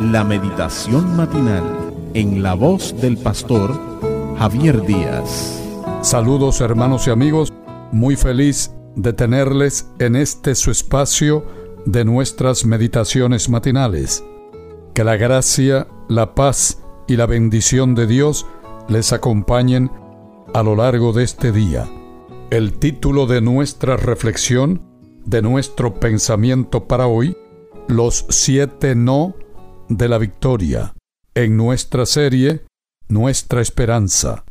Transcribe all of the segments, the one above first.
la meditación matinal en la voz del pastor Javier Díaz. Saludos hermanos y amigos, muy feliz de tenerles en este su espacio de nuestras meditaciones matinales. Que la gracia, la paz y la bendición de Dios les acompañen a lo largo de este día. El título de nuestra reflexión, de nuestro pensamiento para hoy, los siete no de la victoria, en nuestra serie Nuestra Esperanza.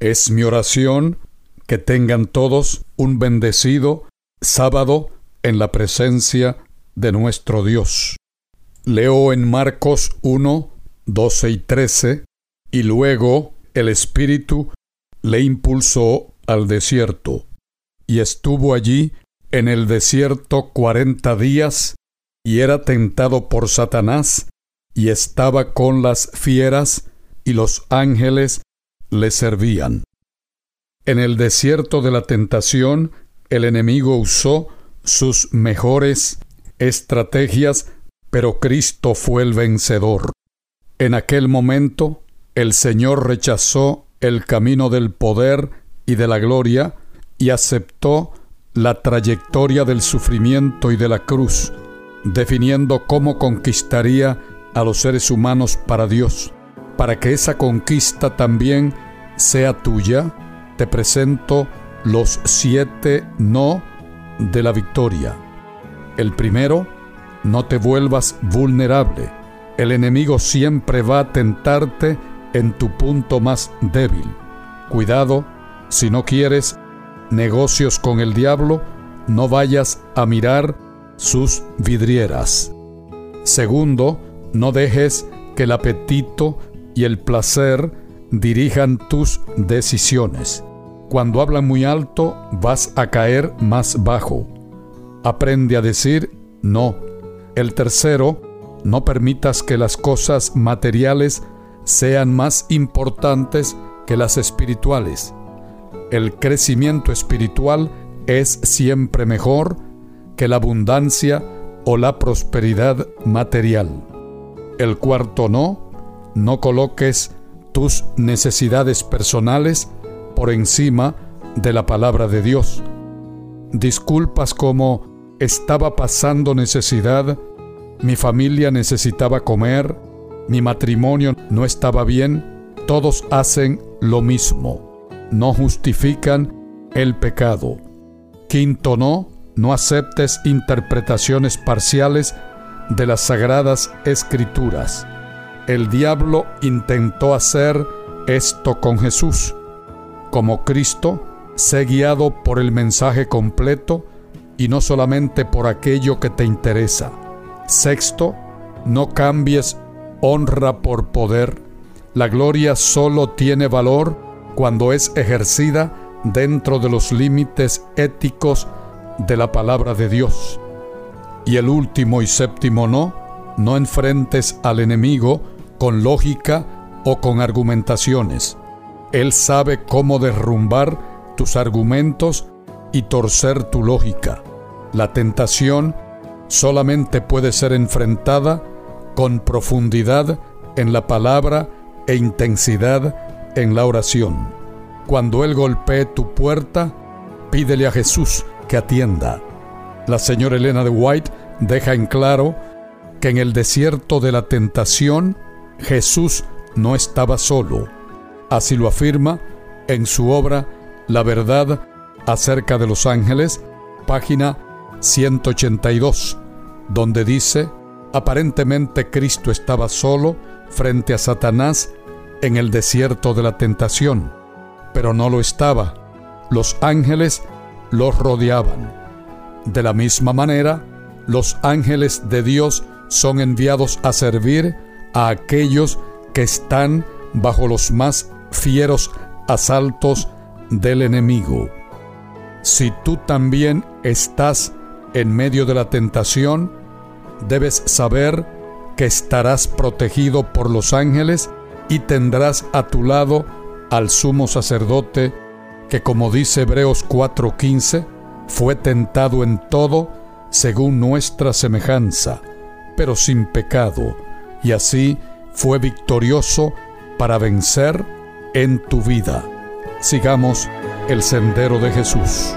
Es mi oración que tengan todos un bendecido sábado en la presencia de nuestro Dios. Leo en Marcos 1, 12 y 13, y luego el Espíritu le impulsó al desierto, y estuvo allí en el desierto cuarenta días, y era tentado por Satanás, y estaba con las fieras, y los ángeles le servían. En el desierto de la tentación, el enemigo usó sus mejores estrategias, pero Cristo fue el vencedor. En aquel momento, el Señor rechazó el camino del poder y de la gloria y aceptó la trayectoria del sufrimiento y de la cruz, definiendo cómo conquistaría a los seres humanos para Dios. Para que esa conquista también sea tuya, te presento los siete no de la victoria. El primero, no te vuelvas vulnerable. El enemigo siempre va a tentarte en tu punto más débil. Cuidado, si no quieres negocios con el diablo, no vayas a mirar sus vidrieras. Segundo, no dejes que el apetito y el placer dirijan tus decisiones. Cuando hablan muy alto, vas a caer más bajo. Aprende a decir no. El tercero, no permitas que las cosas materiales sean más importantes que las espirituales. El crecimiento espiritual es siempre mejor que la abundancia o la prosperidad material. El cuarto no, no coloques tus necesidades personales por encima de la palabra de Dios. Disculpas como estaba pasando necesidad, mi familia necesitaba comer, mi matrimonio no estaba bien, todos hacen lo mismo, no justifican el pecado. Quinto no, no aceptes interpretaciones parciales de las sagradas escrituras. El diablo intentó hacer esto con Jesús. Como Cristo, sé guiado por el mensaje completo y no solamente por aquello que te interesa. Sexto, no cambies honra por poder. La gloria solo tiene valor cuando es ejercida dentro de los límites éticos de la palabra de Dios. Y el último y séptimo no, no enfrentes al enemigo con lógica o con argumentaciones. Él sabe cómo derrumbar tus argumentos y torcer tu lógica. La tentación solamente puede ser enfrentada con profundidad en la palabra e intensidad en la oración. Cuando Él golpee tu puerta, pídele a Jesús que atienda. La señora Elena de White deja en claro que en el desierto de la tentación Jesús no estaba solo. Así lo afirma en su obra La verdad acerca de los ángeles, página 182, donde dice, aparentemente Cristo estaba solo frente a Satanás en el desierto de la tentación, pero no lo estaba. Los ángeles los rodeaban. De la misma manera, los ángeles de Dios son enviados a servir a aquellos que están bajo los más fieros asaltos del enemigo. Si tú también estás en medio de la tentación, debes saber que estarás protegido por los ángeles y tendrás a tu lado al sumo sacerdote que como dice Hebreos 4:15, fue tentado en todo según nuestra semejanza, pero sin pecado, y así fue victorioso para vencer en tu vida. Sigamos el sendero de Jesús.